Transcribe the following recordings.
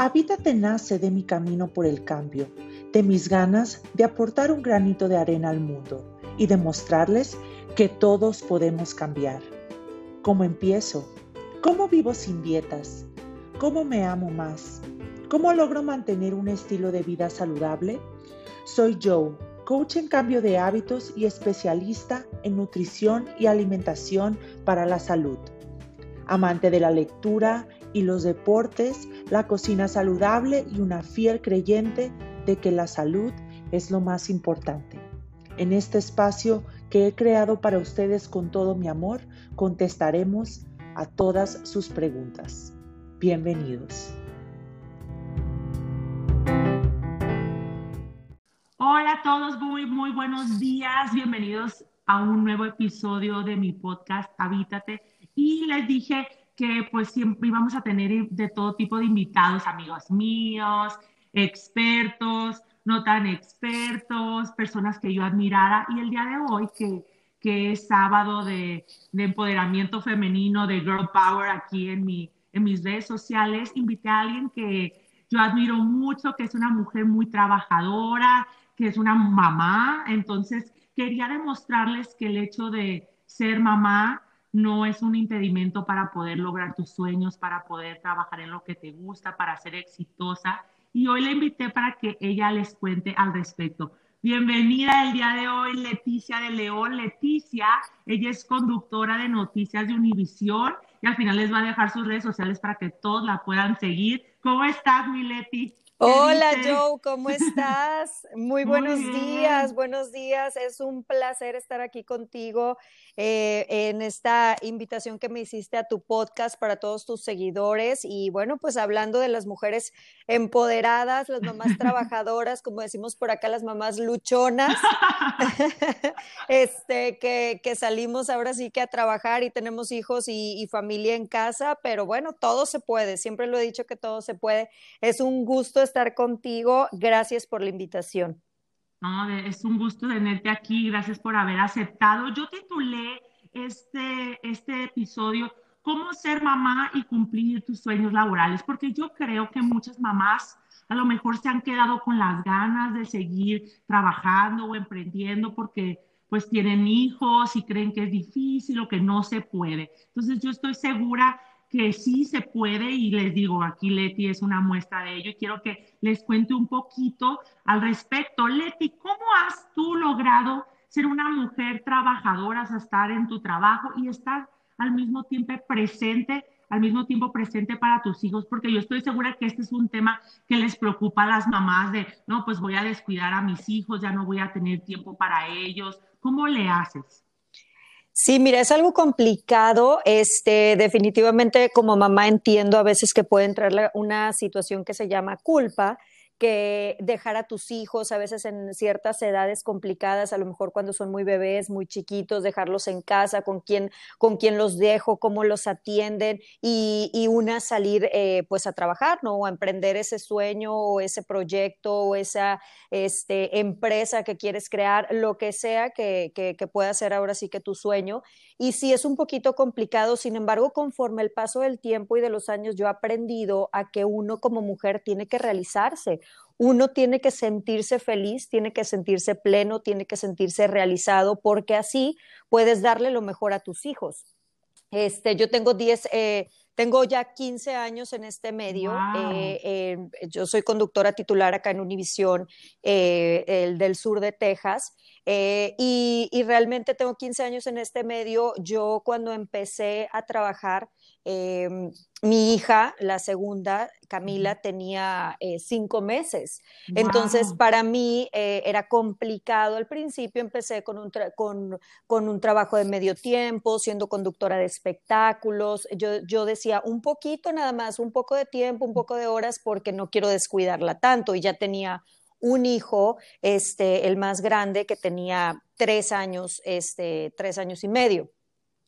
Habítate nace de mi camino por el cambio, de mis ganas de aportar un granito de arena al mundo y demostrarles que todos podemos cambiar. ¿Cómo empiezo? ¿Cómo vivo sin dietas? ¿Cómo me amo más? ¿Cómo logro mantener un estilo de vida saludable? Soy Joe, coach en cambio de hábitos y especialista en nutrición y alimentación para la salud. Amante de la lectura y los deportes, la cocina saludable y una fiel creyente de que la salud es lo más importante. En este espacio que he creado para ustedes con todo mi amor, contestaremos a todas sus preguntas. Bienvenidos. Hola a todos, muy, muy buenos días. Bienvenidos a un nuevo episodio de mi podcast Habítate. Y les dije que pues siempre íbamos a tener de todo tipo de invitados, amigos míos, expertos, no tan expertos, personas que yo admirara. Y el día de hoy, que, que es sábado de, de, empoderamiento femenino, de Girl Power aquí en, mi, en mis redes sociales, invité a alguien que yo admiro mucho, que es una mujer muy trabajadora, que es una mamá. Entonces, quería demostrarles que el hecho de ser mamá no es un impedimento para poder lograr tus sueños, para poder trabajar en lo que te gusta, para ser exitosa. Y hoy la invité para que ella les cuente al respecto. Bienvenida el día de hoy, Leticia de León. Leticia, ella es conductora de noticias de Univisión y al final les va a dejar sus redes sociales para que todos la puedan seguir. ¿Cómo estás, mi Leti? Hola Joe, ¿cómo estás? Muy buenos días, buenos días. Es un placer estar aquí contigo eh, en esta invitación que me hiciste a tu podcast para todos tus seguidores. Y bueno, pues hablando de las mujeres empoderadas, las mamás trabajadoras, como decimos por acá, las mamás luchonas, este, que, que, salimos ahora sí que a trabajar y tenemos hijos y, y familia en casa, pero bueno, todo se puede. Siempre lo he dicho que todo se puede. Es un gusto estar contigo. Gracias por la invitación. No, es un gusto tenerte aquí. Gracias por haber aceptado. Yo titulé este, este episodio ¿Cómo ser mamá y cumplir tus sueños laborales? Porque yo creo que muchas mamás a lo mejor se han quedado con las ganas de seguir trabajando o emprendiendo porque pues tienen hijos y creen que es difícil o que no se puede. Entonces yo estoy segura que sí se puede y les digo, aquí Leti es una muestra de ello y quiero que les cuente un poquito al respecto. Leti, ¿cómo has tú logrado ser una mujer trabajadora, estar en tu trabajo y estar al mismo tiempo presente, al mismo tiempo presente para tus hijos? Porque yo estoy segura que este es un tema que les preocupa a las mamás de, no, pues voy a descuidar a mis hijos, ya no voy a tener tiempo para ellos. ¿Cómo le haces? Sí, mira, es algo complicado. Este, definitivamente como mamá entiendo a veces que puede entrar una situación que se llama culpa que dejar a tus hijos a veces en ciertas edades complicadas, a lo mejor cuando son muy bebés, muy chiquitos, dejarlos en casa, con quién, con quién los dejo, cómo los atienden y, y una salir eh, pues a trabajar, ¿no? O a emprender ese sueño o ese proyecto o esa este, empresa que quieres crear, lo que sea que, que, que pueda ser ahora sí que tu sueño. Y sí es un poquito complicado, sin embargo, conforme el paso del tiempo y de los años, yo he aprendido a que uno como mujer tiene que realizarse uno tiene que sentirse feliz, tiene que sentirse pleno, tiene que sentirse realizado, porque así puedes darle lo mejor a tus hijos. Este, yo tengo 10, eh, tengo ya 15 años en este medio. Eh, eh, yo soy conductora titular acá en Univisión, el del sur de Texas. Y, y, realmente tengo 15 años en este medio. Yo cuando empecé a trabajar, Em, mi hija, la segunda, Camila, tenía eh, cinco meses. Entonces, para mí eh, era complicado. Al principio empecé con un, con, con un, trabajo de medio tiempo, siendo conductora de espectáculos. Yo, yo decía, un poquito nada más, un poco de tiempo, un poco de horas, porque no quiero descuidarla tanto. Y ya tenía un hijo, este, el más grande, que tenía tres años, este, tres años y medio.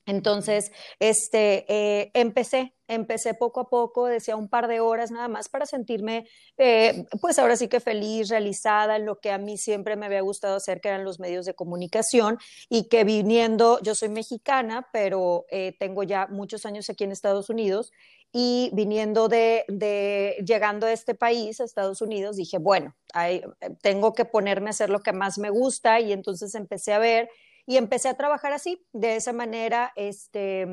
Entonces, este, eh, empecé, empecé poco a poco, decía un par de horas nada más para sentirme, eh, pues ahora sí que feliz, realizada en lo que a mí siempre me había gustado hacer, que eran los medios de comunicación, y que viniendo, yo soy mexicana, pero eh, tengo ya muchos años aquí en Estados Unidos, y viniendo de, llegando a este país, a Estados Unidos, dije, bueno, tengo que ponerme a hacer lo que más me gusta, y entonces empecé a ver y empecé a trabajar así, de esa manera, este,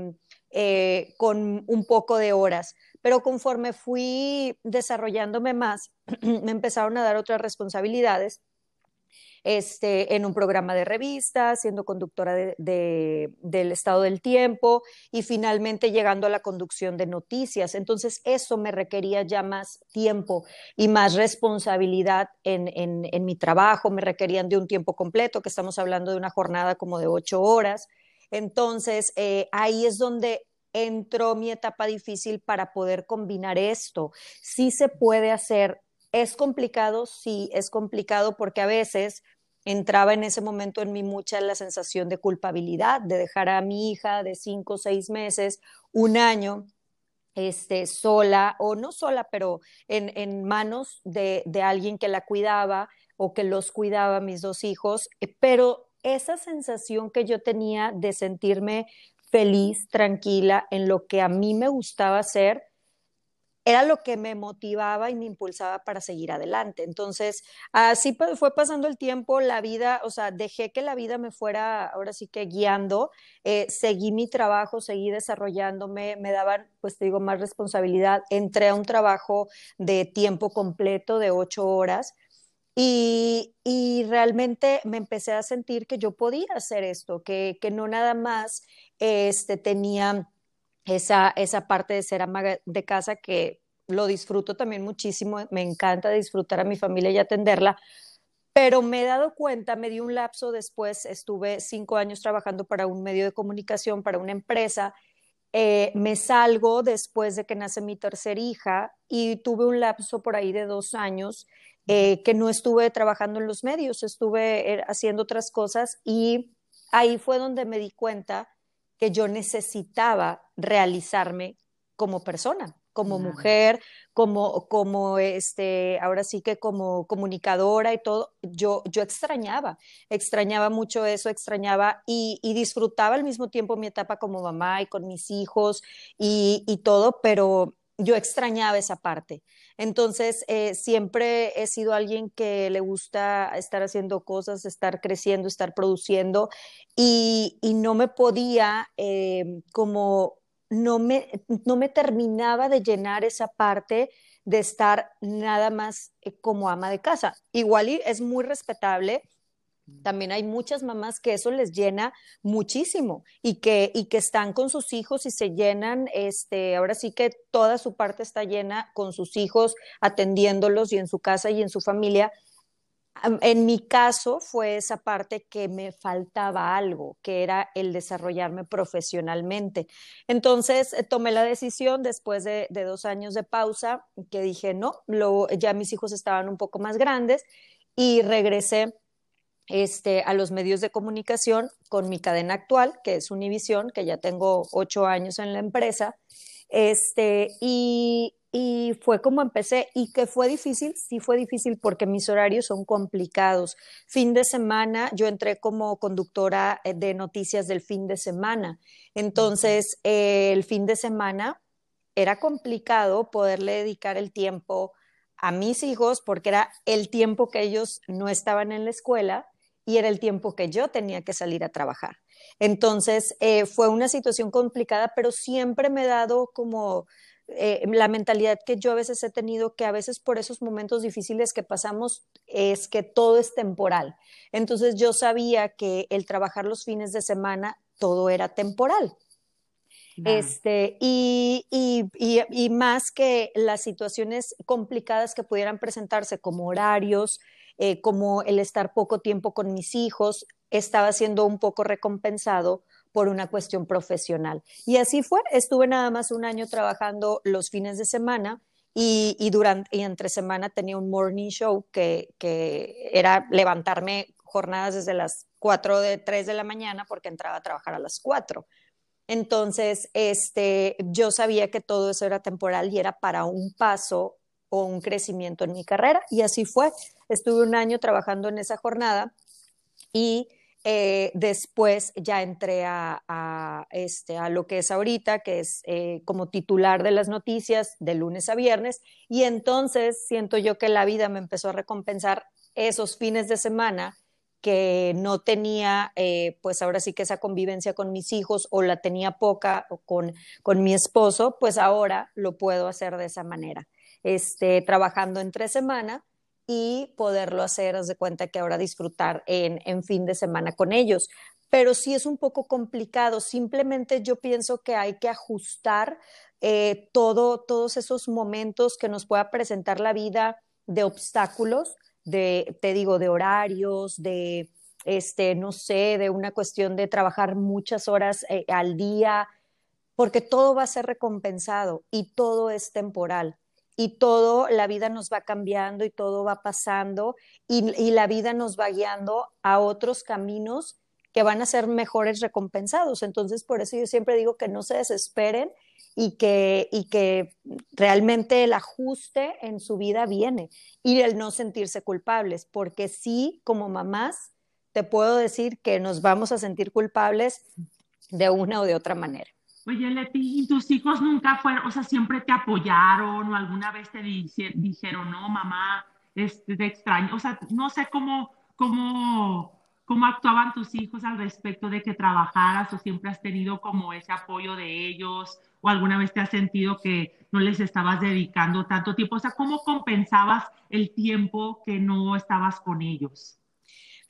eh, con un poco de horas. Pero conforme fui desarrollándome más, me empezaron a dar otras responsabilidades este, en un programa de revista, siendo conductora de, del estado del tiempo y finalmente llegando a la conducción de noticias. Entonces, eso me requería ya más tiempo y más responsabilidad en, en, mi trabajo, me requerían de un tiempo completo, que estamos hablando de una jornada como de ocho horas. Entonces, eh, ahí es donde entró mi etapa difícil para poder combinar esto. Sí se puede hacer. ¿Es complicado? Sí, es complicado porque a veces entraba en ese momento en mí mucha la sensación de culpabilidad, de dejar a mi hija de cinco seis meses, un año, este, sola, o no sola, pero en, en manos de, de, alguien que la cuidaba o que los cuidaba, mis dos hijos, eh, pero esa sensación que yo tenía de sentirme feliz, tranquila en lo que a mí me gustaba hacer, era lo que me motivaba y me impulsaba para seguir adelante. Entonces, así fue pasando el tiempo, la vida, o sea, dejé que la vida me fuera ahora sí que guiando, eh, seguí mi trabajo, seguí desarrollándome, me daban, pues te digo, más responsabilidad, entré a un trabajo de tiempo completo de ocho horas. Y, y, realmente me empecé a sentir que yo podía hacer esto, que, que no nada más este, tenía esa, esa parte de ser ama de casa que lo disfruto también muchísimo, me encanta disfrutar a mi familia y atenderla, pero me he dado cuenta, me di un lapso después, estuve cinco años trabajando para un medio de comunicación, para una empresa, eh, me salgo después de que nace mi tercera hija y tuve un lapso por ahí de dos años eh, que no estuve trabajando en los medios, estuve eh, haciendo otras cosas y ahí fue donde me di cuenta que yo necesitaba realizarme como persona, como mujer, como, como este, ahora sí que como comunicadora y todo, yo, yo extrañaba, extrañaba mucho eso, extrañaba y, disfrutaba al mismo tiempo mi etapa como mamá y con mis hijos y, y todo, pero yo extrañaba esa parte. Entonces, eh, siempre he sido alguien que le gusta estar haciendo cosas, estar creciendo, estar produciendo y, no me podía eh, como, no me, no me terminaba de llenar esa parte de estar nada más eh, como ama de casa. Igual es muy respetable también hay muchas mamás que eso les llena muchísimo y que, y que están con sus hijos y se llenan, este, ahora sí que toda su parte está llena con sus hijos, atendiéndolos y en su casa y en su familia. En mi caso fue esa parte que me faltaba algo, que era el desarrollarme profesionalmente. Entonces eh, tomé la decisión después de, dos años de pausa, que dije, no, ya mis hijos estaban un poco más grandes y regresé este, a los medios de comunicación con mi cadena actual, que es Univision, que ya tengo ocho años en la empresa. Este, y, y fue como empecé. ¿Y que fue difícil? Sí fue difícil porque mis horarios son complicados. Fin de semana, yo entré como conductora eh, de noticias del fin de semana. Entonces, el fin de semana era complicado poderle dedicar el tiempo a mis hijos porque era el tiempo que ellos no estaban en la escuela y era el tiempo que yo tenía que salir a trabajar. Entonces, eh, fue una situación complicada, pero siempre me he dado como eh, la mentalidad que yo a veces he tenido, que a veces por esos momentos difíciles que pasamos es que todo es temporal. Entonces, yo sabía que el trabajar los fines de semana, todo era temporal. Este, y, y, y, más que las situaciones complicadas que pudieran presentarse como horarios, eh, como el estar poco tiempo con mis hijos, estaba siendo un poco recompensado por una cuestión profesional. Y así fue, estuve nada más un año trabajando los fines de semana y, durante, y entre semana tenía un morning show que, que era levantarme jornadas desde las 4 de 3 de la mañana porque entraba a trabajar a las 4. Entonces, este, yo sabía que todo eso era temporal y era para un paso o un crecimiento en mi carrera. Y así fue. Estuve un año trabajando en esa jornada y eh, después ya entré a, este, a lo que es ahorita, que es eh, como titular de las noticias de lunes a viernes. Y entonces siento yo que la vida me empezó a recompensar esos fines de semana que no tenía, eh, pues ahora sí que esa convivencia con mis hijos o la tenía poca con, con mi esposo, pues ahora lo puedo hacer de esa manera, este, trabajando entre semana y poderlo hacer, haz de cuenta que ahora disfrutar en, en fin de semana con ellos. Pero sí es un poco complicado, simplemente yo pienso que hay que ajustar eh, todo, todos esos momentos que nos pueda presentar la vida de obstáculos de, te digo, de horarios, de, este, no sé, de una cuestión de trabajar muchas horas eh, al día, porque todo va a ser recompensado y todo es temporal. Y todo, la vida nos va cambiando y todo va pasando y, y la vida nos va guiando a otros caminos que van a ser mejores recompensados. Entonces, por eso yo siempre digo que no se desesperen y que, y que realmente el ajuste en su vida viene y el no sentirse culpables, porque sí, como mamás, te puedo decir que nos vamos a sentir culpables de una o de otra manera. Oye, Leti, ¿y tus hijos nunca fueron, o sea, siempre te apoyaron o alguna vez te dijeron, no, mamá, este, te extraño? O sea, no sé cómo, cómo, cómo actuaban tus hijos al respecto de que trabajaras o siempre has tenido como ese apoyo de ellos o alguna vez te has sentido que no les estabas dedicando tanto tiempo? O sea, ¿cómo compensabas el tiempo que no estabas con ellos?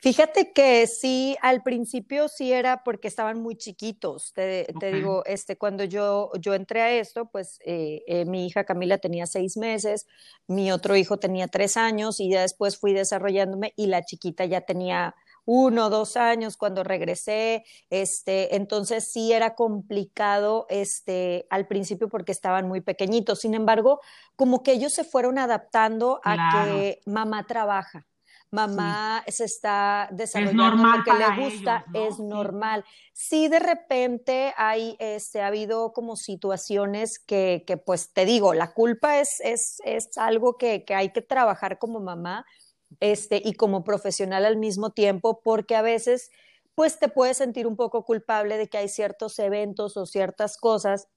Fíjate que sí, al principio sí era porque estaban muy chiquitos. Te, digo, este, cuando yo, yo entré a esto, pues eh, eh, mi hija Camila tenía seis meses, mi otro hijo tenía tres años y ya después fui desarrollándome y la chiquita ya tenía uno, dos años cuando regresé, este, entonces sí era complicado este, al principio porque estaban muy pequeñitos. Sin embargo, como que ellos se fueron adaptando a que mamá trabaja mamá se está desarrollando lo que le gusta, es normal. Sí. de repente hay, este, ha habido como situaciones que, que pues te digo, la culpa es, es, es algo que, que, hay que trabajar como mamá, este, y como profesional al mismo tiempo, porque a veces pues te puedes sentir un poco culpable de que hay ciertos eventos o ciertas cosas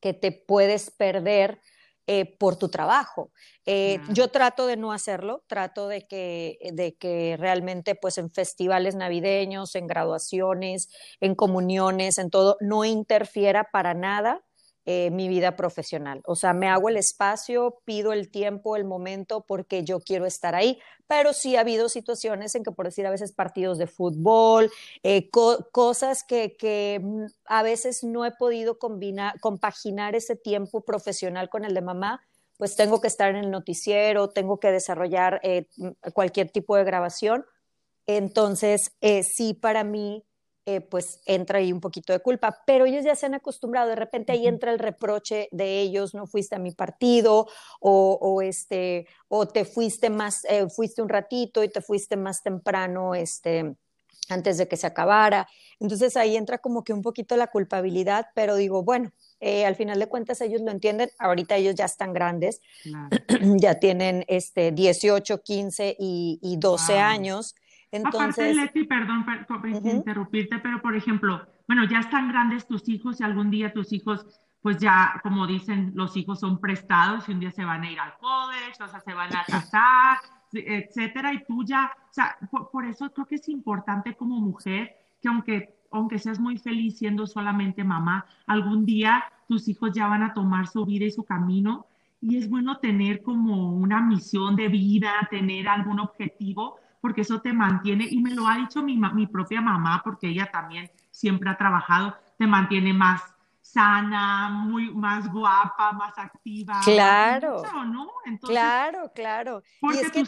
que te puedes perder eh, por tu trabajo. Eh, yo trato de no hacerlo, trato de que, de que realmente pues en festivales navideños, en graduaciones, en comuniones, en todo, no interfiera para nada eh, mi vida profesional. O sea, me hago el espacio, pido el tiempo, el momento, porque yo quiero estar ahí. Pero sí ha habido situaciones en que, por decir, a veces partidos de fútbol, eh, cosas que, que, mm, a veces no he podido combinar, compaginar ese tiempo profesional con el de mamá, pues tengo que estar en el noticiero, tengo que desarrollar eh, cualquier tipo de grabación. Entonces, sí, para mí eh, pues entra ahí un poquito de culpa, pero ellos ya se han acostumbrado, de repente ahí entra el reproche de ellos, no fuiste a mi partido o, este, o te fuiste más, eh, fuiste un ratito y te fuiste más temprano, este, antes de que se acabara. Entonces ahí entra como que un poquito la culpabilidad, pero digo, bueno, eh, al final de cuentas ellos lo entienden, ahorita ellos ya están grandes, ya tienen este 18, 15 y, y 12 años. Aparte, Leti, perdón por interrumpirte, pero por ejemplo, bueno, ya están grandes tus hijos y algún día tus hijos, pues ya, como dicen, los hijos son prestados y un día se van a ir al college, o sea, se van a casar, etcétera, y tú ya, o sea, por, eso creo que es importante como mujer que aunque, aunque seas muy feliz siendo solamente mamá, algún día tus hijos ya van a tomar su vida y su camino y es bueno tener como una misión de vida, tener algún objetivo porque eso te mantiene, y me lo ha dicho mi, mi propia mamá, porque ella también siempre ha trabajado, te mantiene más sana, muy más guapa, más activa. Claro. ¿no? claro, claro. Y es que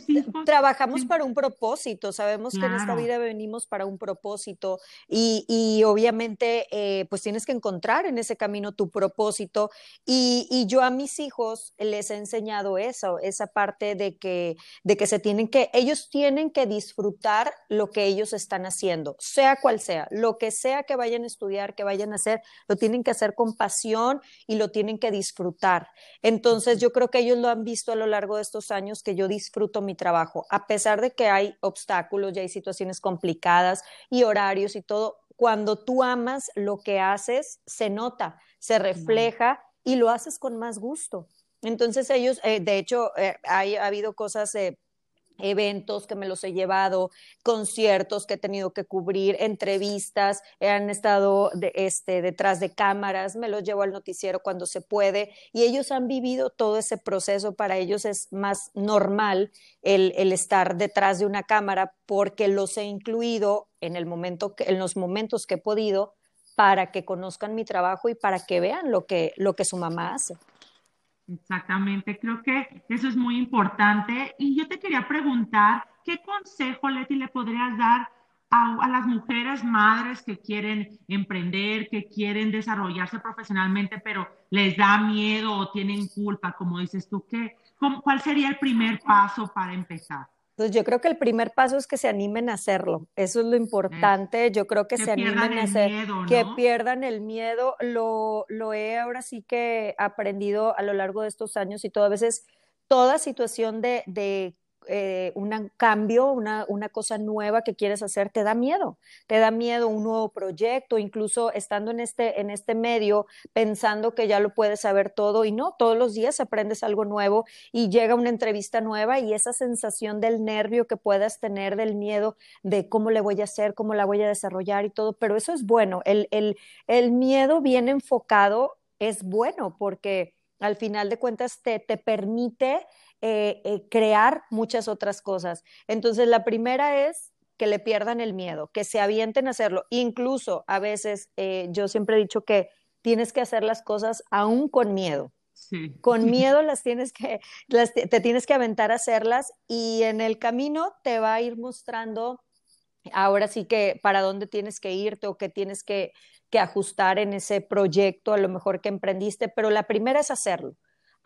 trabajamos para un propósito, sabemos que en esta vida venimos para un propósito y, y obviamente eh, pues tienes que encontrar en ese camino tu propósito y, y, yo a mis hijos les he enseñado eso, esa parte de que, de que se tienen que, ellos tienen que disfrutar lo que ellos están haciendo, sea cual sea, lo que sea que vayan a estudiar, que vayan a hacer, lo tienen que hacer con pasión y lo tienen que disfrutar. Entonces, yo creo que ellos lo han visto a lo largo de estos años que yo disfruto mi trabajo, a pesar de que hay obstáculos, ya hay situaciones complicadas y horarios y todo. Cuando tú amas lo que haces, se nota, se refleja y lo haces con más gusto. Entonces ellos, eh, de hecho, eh, hay, ha habido cosas eh, eventos que me los he llevado, conciertos que he tenido que cubrir, entrevistas, han estado de, este, detrás de cámaras, me los llevo al noticiero cuando se puede y ellos han vivido todo ese proceso, para ellos es más normal el, estar detrás de una cámara porque los he incluido en, el momento en los momentos que he podido para que conozcan mi trabajo y para que vean lo que, lo que su mamá hace. Exactamente, creo que eso es muy importante. Y yo te quería preguntar, ¿qué consejo, Leti, le podrías dar a, las mujeres madres que quieren emprender, que quieren desarrollarse profesionalmente, pero les da miedo o tienen culpa, como dices tú? ¿qué, ¿Cuál sería el primer paso para empezar? Pues yo creo que el primer paso es que se animen a hacerlo. Eso es lo importante. Yo creo que, se animen a hacer, que pierdan el miedo. Lo, lo he ahora sí que aprendido a lo largo de estos años y todo. A veces toda situación de, de eh, un cambio, una, una, cosa nueva que quieres hacer, te da miedo, te da miedo un nuevo proyecto, incluso estando en este, en este medio, pensando que ya lo puedes saber todo y no, todos los días aprendes algo nuevo y llega una entrevista nueva y esa sensación del nervio que puedas tener, del miedo de cómo le voy a hacer, cómo la voy a desarrollar y todo, pero eso es bueno, el, el, el miedo bien enfocado es bueno porque al final de cuentas te, te permite eh, eh, crear muchas otras cosas. Entonces, la primera es que le pierdan el miedo, que se avienten a hacerlo. Incluso a veces eh, yo siempre he dicho que tienes que hacer las cosas aún con miedo. Con miedo las tienes que, te tienes que aventar a hacerlas y en el camino te va a ir mostrando ahora sí que para dónde tienes que irte o qué tienes que, que ajustar en ese proyecto a lo mejor que emprendiste, pero la primera es hacerlo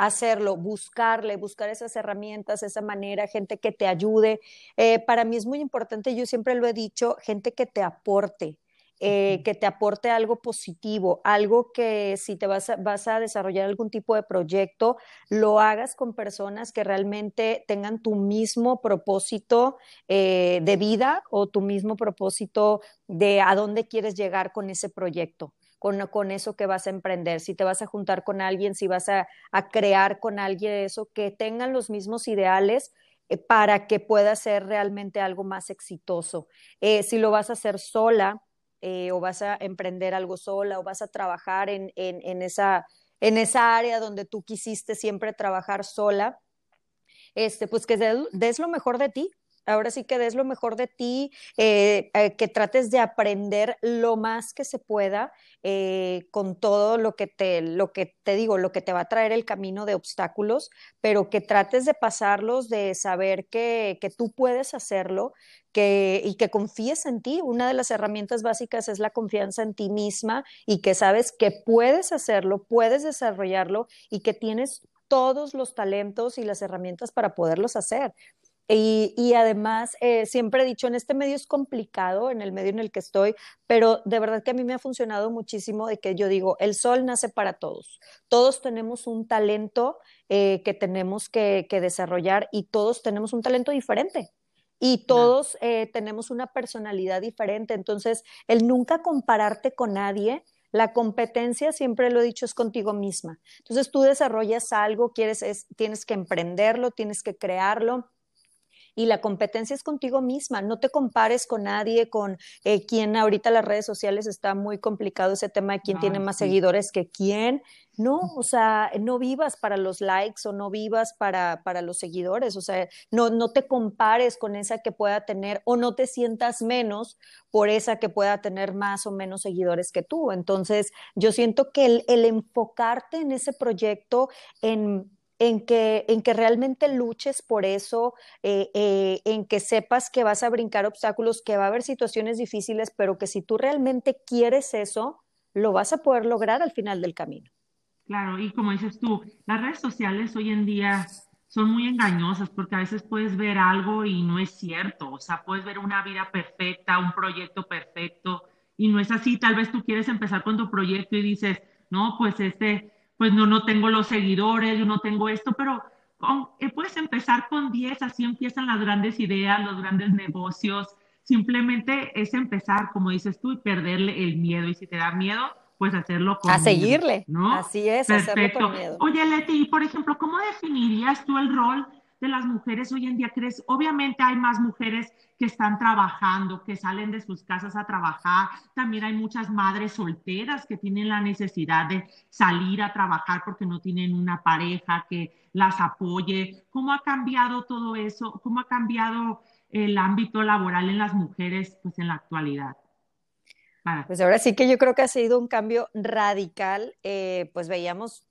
hacerlo, buscarle, buscar esas herramientas, esa manera, gente que te ayude. Eh, para mí es muy importante, yo siempre lo he dicho, gente que te aporte. Eh, que te aporte algo positivo, algo que si te vas a, vas a desarrollar algún tipo de proyecto, lo hagas con personas que realmente tengan tu mismo propósito eh, de vida o tu mismo propósito de a dónde quieres llegar con ese proyecto con, eso que vas a emprender, si te vas a juntar con alguien, si vas a, crear con alguien eso, que tengan los mismos ideales eh, para que pueda ser realmente algo más exitoso. Eh, si lo vas a hacer sola eh, o vas a emprender algo sola o vas a trabajar en, esa, en esa área donde tú quisiste siempre trabajar sola, este, pues que des lo mejor de ti, ahora sí que des lo mejor de ti, eh, eh, que trates de aprender lo más que se pueda eh, con todo lo que te, lo que te digo, lo que te va a traer el camino de obstáculos, pero que trates de pasarlos, de saber que, que tú puedes hacerlo, que, y que confíes en ti. Una de las herramientas básicas es la confianza en ti misma y que sabes que puedes hacerlo, puedes desarrollarlo y que tienes todos los talentos y las herramientas para poderlos hacer. Y, además, eh, siempre he dicho, en este medio es complicado, en el medio en el que estoy, pero de verdad que a mí me ha funcionado muchísimo de que yo digo, el sol nace para todos. Todos tenemos un talento eh, que tenemos que, desarrollar y todos tenemos un talento diferente. Y todos eh, tenemos una personalidad diferente. Entonces, el nunca compararte con nadie, la competencia, siempre lo he dicho, es contigo misma. Entonces, tú desarrollas algo, quieres, tienes que emprenderlo, tienes que crearlo y la competencia es contigo misma. No te compares con nadie, con eh, quien ahorita las redes sociales está muy complicado ese tema de quién tiene más seguidores que quién. No, o sea, no vivas para los likes o no vivas para, para los seguidores, o sea, no, no te compares con esa que pueda tener o no te sientas menos por esa que pueda tener más o menos seguidores que tú. Entonces, yo siento que el, el enfocarte en ese proyecto, en en que, en que realmente luches por eso, eh, eh, en que sepas que vas a brincar obstáculos, que va a haber situaciones difíciles, pero que si tú realmente quieres eso, lo vas a poder lograr al final del camino. Claro, y como dices tú, las redes sociales hoy en día son muy engañosas porque a veces puedes ver algo y no es cierto, o sea, puedes ver una vida perfecta, un proyecto perfecto y no es así, tal vez tú quieres empezar con tu proyecto y dices, no, pues este pues no, no tengo los seguidores, yo no tengo esto, pero eh, puedes empezar con 10, así empiezan las grandes ideas, los grandes negocios. Simplemente es empezar, como dices tú, y perderle el miedo. Y si te da miedo, pues hacerlo con A seguirle, ¿no? Así es, hacerlo con miedo. Oye, Leti, por ejemplo, ¿cómo definirías tú el rol de las mujeres hoy en día? ¿Crees? Obviamente hay más mujeres que están trabajando, que salen de sus casas a trabajar. También hay muchas madres solteras que tienen la necesidad de salir a trabajar porque no tienen una pareja que las apoye. ¿Cómo ha cambiado todo eso? ¿Cómo ha cambiado el ámbito laboral en las mujeres pues en la actualidad? Pues ahora sí que yo creo que ha sido un cambio radical. Eh, pues veíamos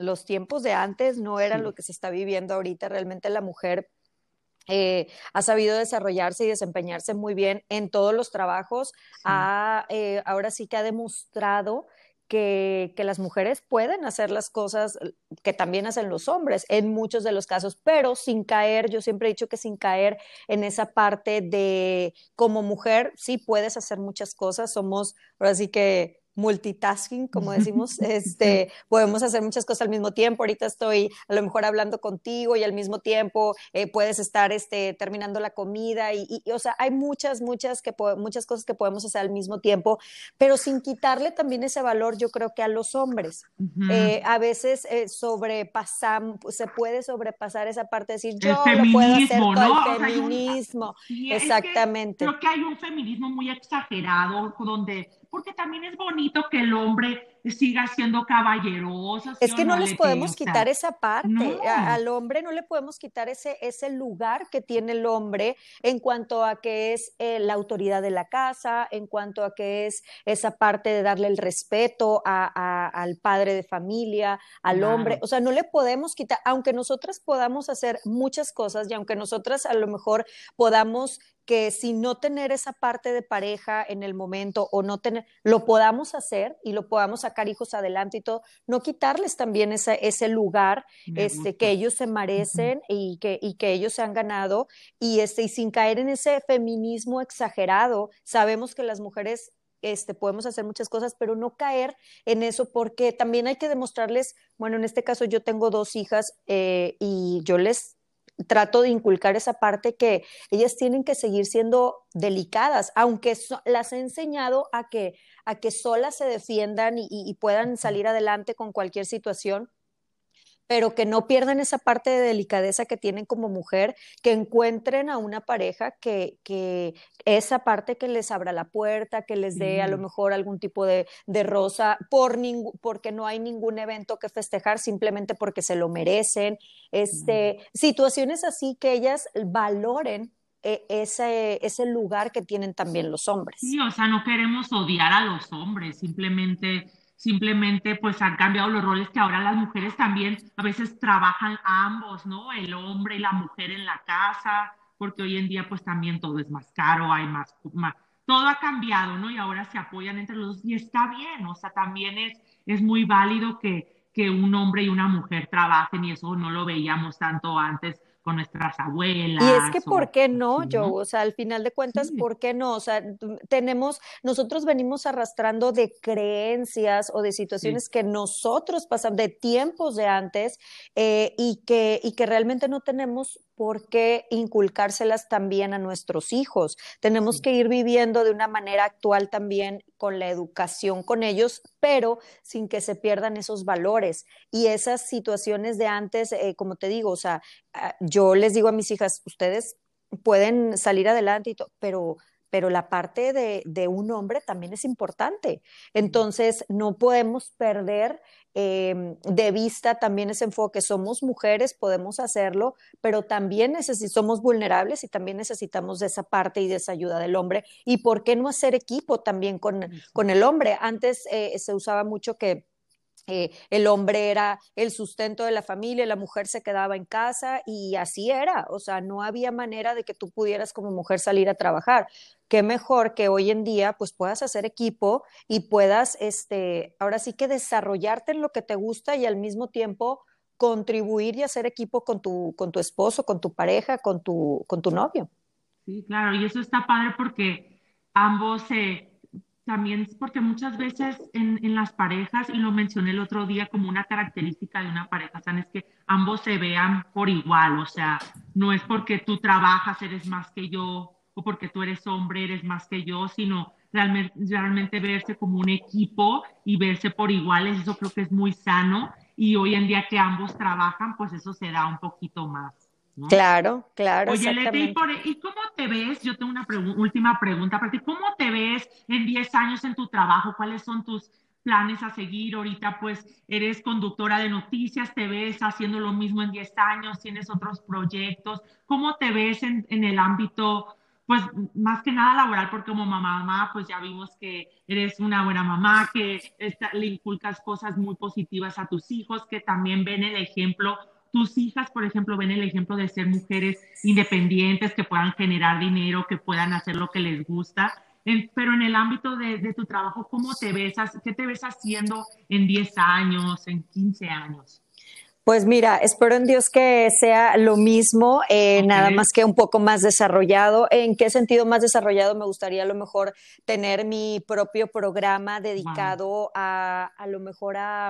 los tiempos de antes no eran lo que se está viviendo ahorita. Realmente la mujer eh, ha sabido desarrollarse y desempeñarse muy bien en todos los trabajos. Eh, ahora sí que ha demostrado que, las mujeres pueden hacer las cosas que también hacen los hombres en muchos de los casos, pero sin caer, yo siempre he dicho que sin caer en esa parte de como mujer, sí puedes hacer muchas cosas, somos, ahora sí que multitasking, como decimos, este, podemos hacer muchas cosas al mismo tiempo. Ahorita estoy a lo mejor hablando contigo y al mismo tiempo eh, puedes estar este, terminando la comida y, o sea, hay muchas, muchas, que muchas cosas que podemos hacer al mismo tiempo, pero sin quitarle también ese valor, yo creo que a los hombres. Eh, a veces eh, sobrepasamos, se puede sobrepasar esa parte de decir, yo lo puedo hacer todo el feminismo. Exactamente. creo que hay un feminismo muy exagerado donde porque también es bonito que el hombre siga siendo caballeroso. Es que no, les podemos quitar esa parte. al hombre no le podemos quitar ese, ese lugar que tiene el hombre en cuanto a que es eh, la autoridad de la casa, en cuanto a que es esa parte de darle el respeto al padre de familia, al hombre. O sea, no le podemos quitar, aunque nosotras podamos hacer muchas cosas y aunque nosotras a lo mejor podamos que si no tener esa parte de pareja en el momento o no tener, lo podamos hacer y lo podamos sacar hijos adelante y todo, no quitarles también ese, ese lugar este, que ellos se merecen y, que, y que ellos se han ganado y, este, y sin caer en ese feminismo exagerado. Sabemos que las mujeres este, podemos hacer muchas cosas, pero no caer en eso porque también hay que demostrarles, bueno, en este caso yo tengo dos hijas eh, y yo les trato de inculcar esa parte que ellas tienen que seguir siendo delicadas, aunque las he enseñado a que, a que solas se defiendan y puedan salir adelante con cualquier situación pero que no pierdan esa parte de delicadeza que tienen como mujer, que encuentren a una pareja que, que esa parte que les abra la puerta, que les dé a lo mejor algún tipo de, de rosa, por porque no hay ningún evento que festejar, simplemente porque se lo merecen. Este, Situaciones así que ellas valoren ese, ese lugar que tienen también los hombres. Sí, o sea, no queremos odiar a los hombres, simplemente simplemente pues han cambiado los roles que ahora las mujeres también a veces trabajan ambos, ¿no? El hombre y la mujer en la casa, porque hoy en día pues también todo es más caro, hay más, más todo ha cambiado, ¿no? Y ahora se apoyan entre los dos y está bien, o sea, también es, es muy válido que, que un hombre y una mujer trabajen y eso no lo veíamos tanto antes con nuestras abuelas. Y es que, ¿por qué no, yo? O sea, al final de cuentas, ¿por qué no? O sea, tenemos, nosotros venimos arrastrando de creencias o de situaciones que nosotros pasamos, de tiempos de antes, eh, y, que, y que realmente no tenemos por qué inculcárselas también a nuestros hijos. Tenemos que ir viviendo de una manera actual también con la educación con ellos, pero sin que se pierdan esos valores y esas situaciones de antes, eh, como te digo, o sea, ah, yo les digo a mis hijas, ustedes pueden salir adelante y todo, pero pero la parte de, de, un hombre también es importante. Entonces, no podemos perder eh, de vista también ese enfoque. Somos mujeres, podemos hacerlo, pero también somos vulnerables y también necesitamos de esa parte y de esa ayuda del hombre. ¿Y por qué no hacer equipo también con, con el hombre? Antes eh, se usaba mucho que eh, el hombre era el sustento de la familia, la mujer se quedaba en casa y así era, o sea, no había manera de que tú pudieras como mujer salir a trabajar. Qué mejor que hoy en día pues puedas hacer equipo y puedas, este, ahora sí que desarrollarte en lo que te gusta y al mismo tiempo contribuir y hacer equipo con tu, con tu esposo, con tu pareja, con tu, con tu novio. Sí, claro, y eso está padre porque ambos se también es porque muchas veces en, en, las parejas, y lo mencioné el otro día como una característica de una pareja es que ambos se vean por igual, o sea, no es porque tú trabajas, eres más que yo, o porque tú eres hombre, eres más que yo, sino realmente, realmente verse como un equipo y verse por iguales, eso creo que es muy sano, y hoy en día que ambos trabajan, pues eso se da un poquito más. Claro, claro. Oye, Leti, ¿y, cómo te ves? Yo tengo una última pregunta para ti. ¿Cómo te ves en 10 años en tu trabajo? ¿Cuáles son tus planes a seguir? Ahorita pues eres conductora de noticias, te ves haciendo lo mismo en 10 años, tienes otros proyectos. ¿Cómo te ves en, el ámbito, pues más que nada laboral? Porque como mamá, mamá, pues ya vimos que eres una buena mamá, que le inculcas cosas muy positivas a tus hijos, que también ven el ejemplo tus hijas, por ejemplo, ven el ejemplo de ser mujeres independientes, que puedan generar dinero, que puedan hacer lo que les gusta. pero en el ámbito de, tu trabajo, ¿cómo te ves? ¿Qué te ves haciendo en 10 años, en 15 años? Pues mira, espero en Dios que sea lo mismo, eh, nada más que un poco más desarrollado. ¿En qué sentido más desarrollado? Me gustaría a lo mejor tener mi propio programa dedicado a, a lo mejor a,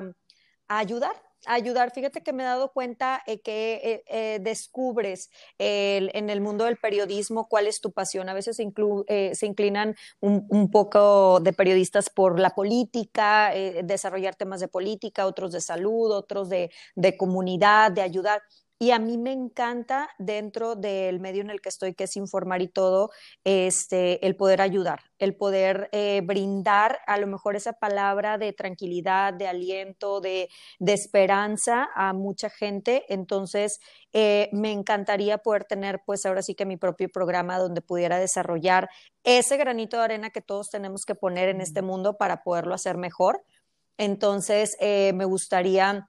a ayudar ayudar. Fíjate que me he dado cuenta eh, que eh, eh, descubres en el mundo del periodismo cuál es tu pasión. A veces se inclinan un, poco de periodistas por la política, desarrollar temas de política, otros de salud, otros de comunidad, de ayudar. Y a mí me encanta dentro del medio en el que estoy, que es informar y todo, este, el poder ayudar, el poder eh, brindar a lo mejor esa palabra de tranquilidad, de aliento, de, de esperanza a mucha gente. Entonces, eh, me encantaría poder tener, pues ahora sí que mi propio programa donde pudiera desarrollar ese granito de arena que todos tenemos que poner en este mundo para poderlo hacer mejor. Entonces, eh, me gustaría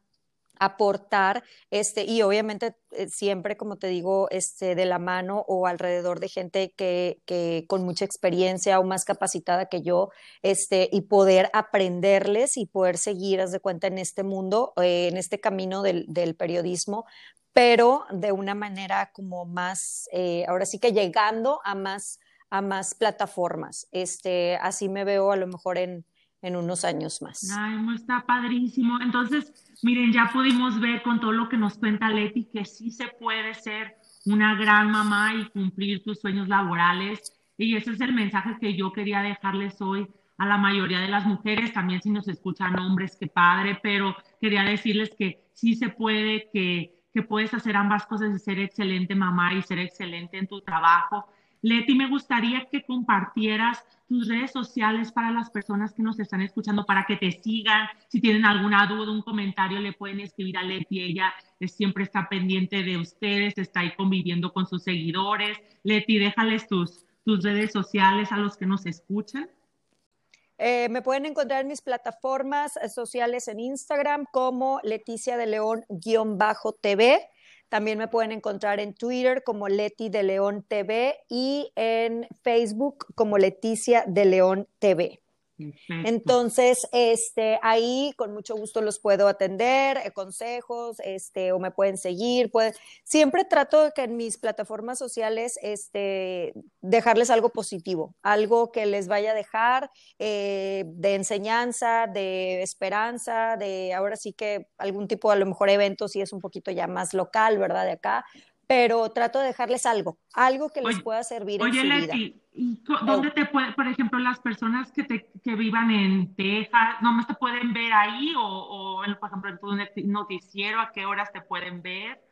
aportar, este, y obviamente eh, siempre, como te digo, este, de la mano o alrededor de gente que, que, con mucha experiencia o más capacitada que yo, este, y poder aprenderles y poder seguir, haz de cuenta, en este mundo, eh, en este camino del, del, periodismo, pero de una manera como más, eh, ahora sí que llegando a más a más plataformas. Este, así me veo a lo mejor en, en unos años más. Ay, está padrísimo. Entonces, miren, ya pudimos ver con todo lo que nos cuenta Leti que sí se puede ser una gran mamá y cumplir tus sueños laborales. Y ese es el mensaje que yo quería dejarles hoy a la mayoría de las mujeres, también si nos escuchan hombres, qué padre, pero quería decirles que sí se puede, que, que puedes hacer ambas cosas y ser excelente mamá y ser excelente en tu trabajo Leti, me gustaría que compartieras tus redes sociales para las personas que nos están escuchando, para que te sigan. Si tienen alguna duda, un comentario, le pueden escribir a Leti. Ella siempre está pendiente de ustedes, está ahí conviviendo con sus seguidores. Leti, déjales tus, tus redes sociales a los que nos escuchan. Eh, me pueden encontrar en mis plataformas sociales en Instagram como Leticia de León-TV. También me pueden encontrar en Twitter como Leti de León TV y en Facebook como Leticia de León TV. Entonces, este, ahí con mucho gusto los puedo atender, eh, consejos, este, o me pueden seguir. Siempre trato de que en mis plataformas sociales, este, dejarles algo positivo, algo que les vaya a dejar eh, de enseñanza, de esperanza, de ahora sí que algún tipo, a lo mejor evento, si es un poquito ya más local, ¿verdad? De acá, pero trato de dejarles algo, algo que les pueda servir en su vida. ¿y dónde te puede, por ejemplo, las personas que, te, que vivan en Texas, nomás te pueden ver ahí o, o por ejemplo, en tu noticiero, a qué horas te pueden ver?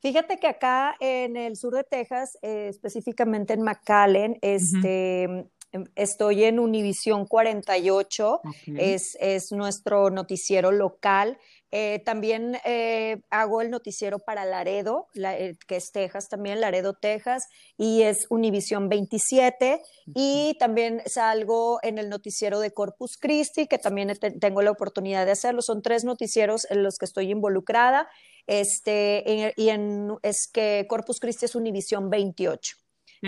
Fíjate que acá en el sur de Texas, eh, específicamente en McAllen, este, Em, estoy en Univisión 48, es, es, nuestro noticiero local. Eh, también eh, hago el noticiero para Laredo, eh, que es Texas también, Laredo, Texas, y es Univisión 27. Y también salgo en el noticiero de Corpus Christi, que también tengo la oportunidad de hacerlo. Son tres noticieros en los que estoy involucrada. Este, y en, es que Corpus Christi es Univisión 28.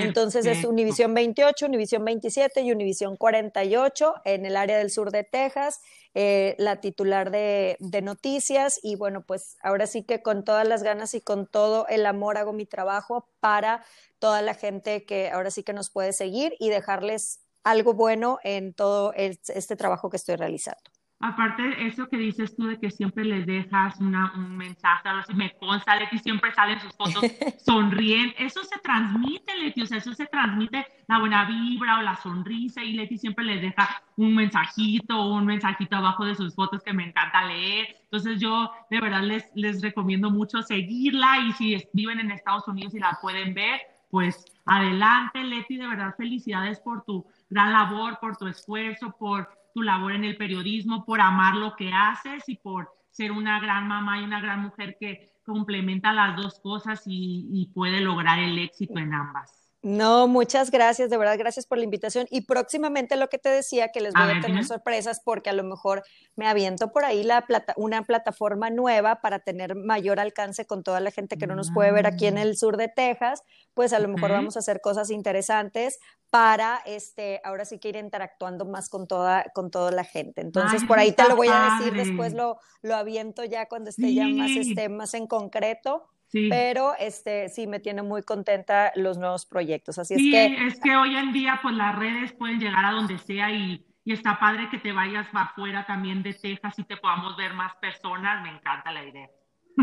Entonces es Univisión 28, Univisión 27 y Univisión 48 en el área del sur de Texas, eh, la titular de, de, noticias y bueno, pues ahora sí que con todas las ganas y con todo el amor hago mi trabajo para toda la gente que ahora sí que nos puede seguir y dejarles algo bueno en todo este trabajo que estoy realizando. Aparte, eso que dices tú de que siempre les dejas una, un mensaje, a me consta, Leti, siempre salen sus fotos sonriendo, eso se transmite, Leti, o sea, eso se transmite la buena vibra o la sonrisa y Leti siempre les deja un mensajito o un mensajito abajo de sus fotos que me encanta leer. Entonces yo de verdad les, les recomiendo mucho seguirla y si viven en Estados Unidos y la pueden ver, pues adelante, Leti, de verdad felicidades por tu gran labor, por tu esfuerzo, por tu labor en el periodismo, por amar lo que haces y por ser una gran mamá y una gran mujer que complementa las dos cosas y, y puede lograr el éxito en ambas. No, muchas gracias, de verdad, gracias por la invitación. Y próximamente lo que te decía, que les voy a, tener sorpresas porque a lo mejor me aviento por ahí la plata, una plataforma nueva para tener mayor alcance con toda la gente que no nos puede ver aquí en mm. el sur de Texas, pues a lo mejor vamos a hacer cosas interesantes para este, ahora sí que ir interactuando más con toda, con toda la gente. Entonces, por ahí te lo voy a decir, después lo, lo aviento ya cuando esté ya más, este, más en concreto. Pero este sí me tiene muy contenta los nuevos proyectos. Así es que. es que hoy en día, pues las redes pueden llegar a donde sea y, y está padre que te vayas afuera también de Texas y te podamos ver más personas. Me encanta la idea.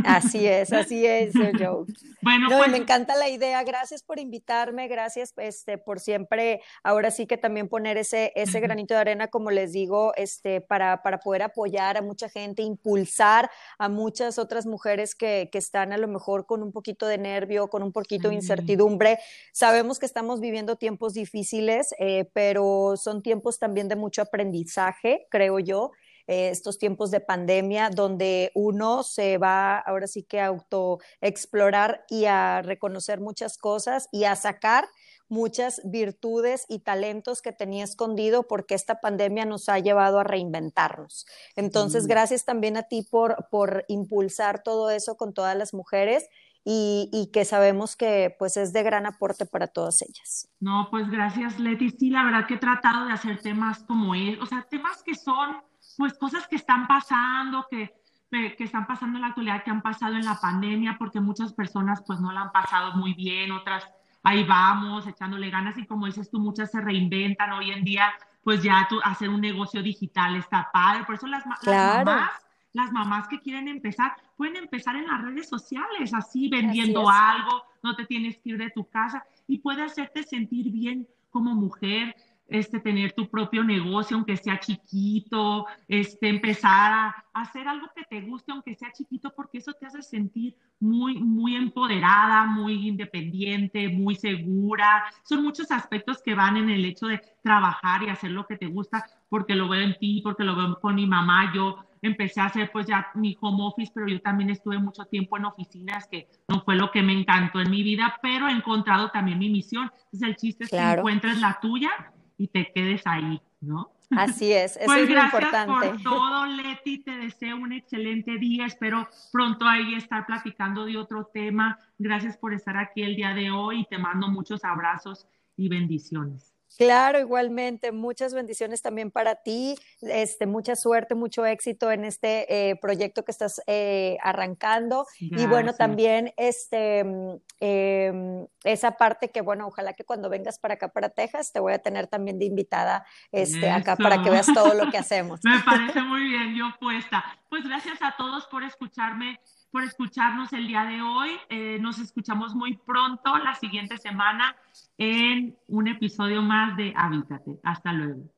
Así es, así es, Joe. Bueno, pues, me encanta la idea. Gracias por invitarme, gracias este, por siempre, ahora sí que también poner ese, ese granito de arena, como les digo, este, para, para poder apoyar a mucha gente, impulsar a muchas otras mujeres que, que están a lo mejor con un poquito de nervio, con un poquito de incertidumbre. Sabemos que estamos viviendo tiempos difíciles, eh, pero son tiempos también de mucho aprendizaje, creo yo. Eh, estos tiempos de pandemia donde uno se va ahora sí que a autoexplorar y a reconocer muchas cosas y a sacar muchas virtudes y talentos que tenía escondido porque esta pandemia nos ha llevado a reinventarnos. Entonces, gracias también a ti por, por impulsar todo eso con todas las mujeres y, y, que sabemos que pues es de gran aporte para todas ellas. No, pues gracias Leti. Sí, la verdad que he tratado de hacer temas como él, o sea, temas que son pues cosas que están pasando, que, que están pasando en la actualidad, que han pasado en la pandemia, porque muchas personas pues no la han pasado muy bien, otras ahí vamos, echándole ganas y como dices tú, muchas se reinventan hoy en día, pues ya hacer un negocio digital está padre, por eso las, mamás, las mamás que quieren empezar, pueden empezar en las redes sociales, así vendiendo algo, no te tienes que ir de tu casa y puede hacerte sentir bien como mujer, este, tener tu propio negocio, aunque sea chiquito, este, empezar a, hacer algo que te guste, aunque sea chiquito, porque eso te hace sentir muy, muy empoderada, muy independiente, muy segura. Son muchos aspectos que van en el hecho de trabajar y hacer lo que te gusta, porque lo veo en ti, porque lo veo con mi mamá. Yo empecé a hacer pues ya mi home office, pero yo también estuve mucho tiempo en oficinas, que no fue lo que me encantó en mi vida, pero he encontrado también mi misión. Entonces el chiste es que encuentres la tuya y te quedes ahí, ¿no? Así es, eso pues es gracias importante. por todo, Leti, te deseo un excelente día, espero pronto ahí estar platicando de otro tema. Gracias por estar aquí el día de hoy y te mando muchos abrazos y bendiciones. Claro, igualmente. Muchas bendiciones también para ti. Este, mucha suerte, mucho éxito en este eh, proyecto que estás eh, arrancando. Y bueno, también este, mm, em, esa parte que, bueno, ojalá que cuando vengas para acá, para Texas, te voy a tener también de invitada este, acá para que veas todo lo que hacemos. Me parece muy bien, yo puesta. Pues gracias a todos por escucharme por escucharnos el día de hoy. Eh, nos escuchamos muy pronto la siguiente semana en un episodio más de Habítate. Hasta luego.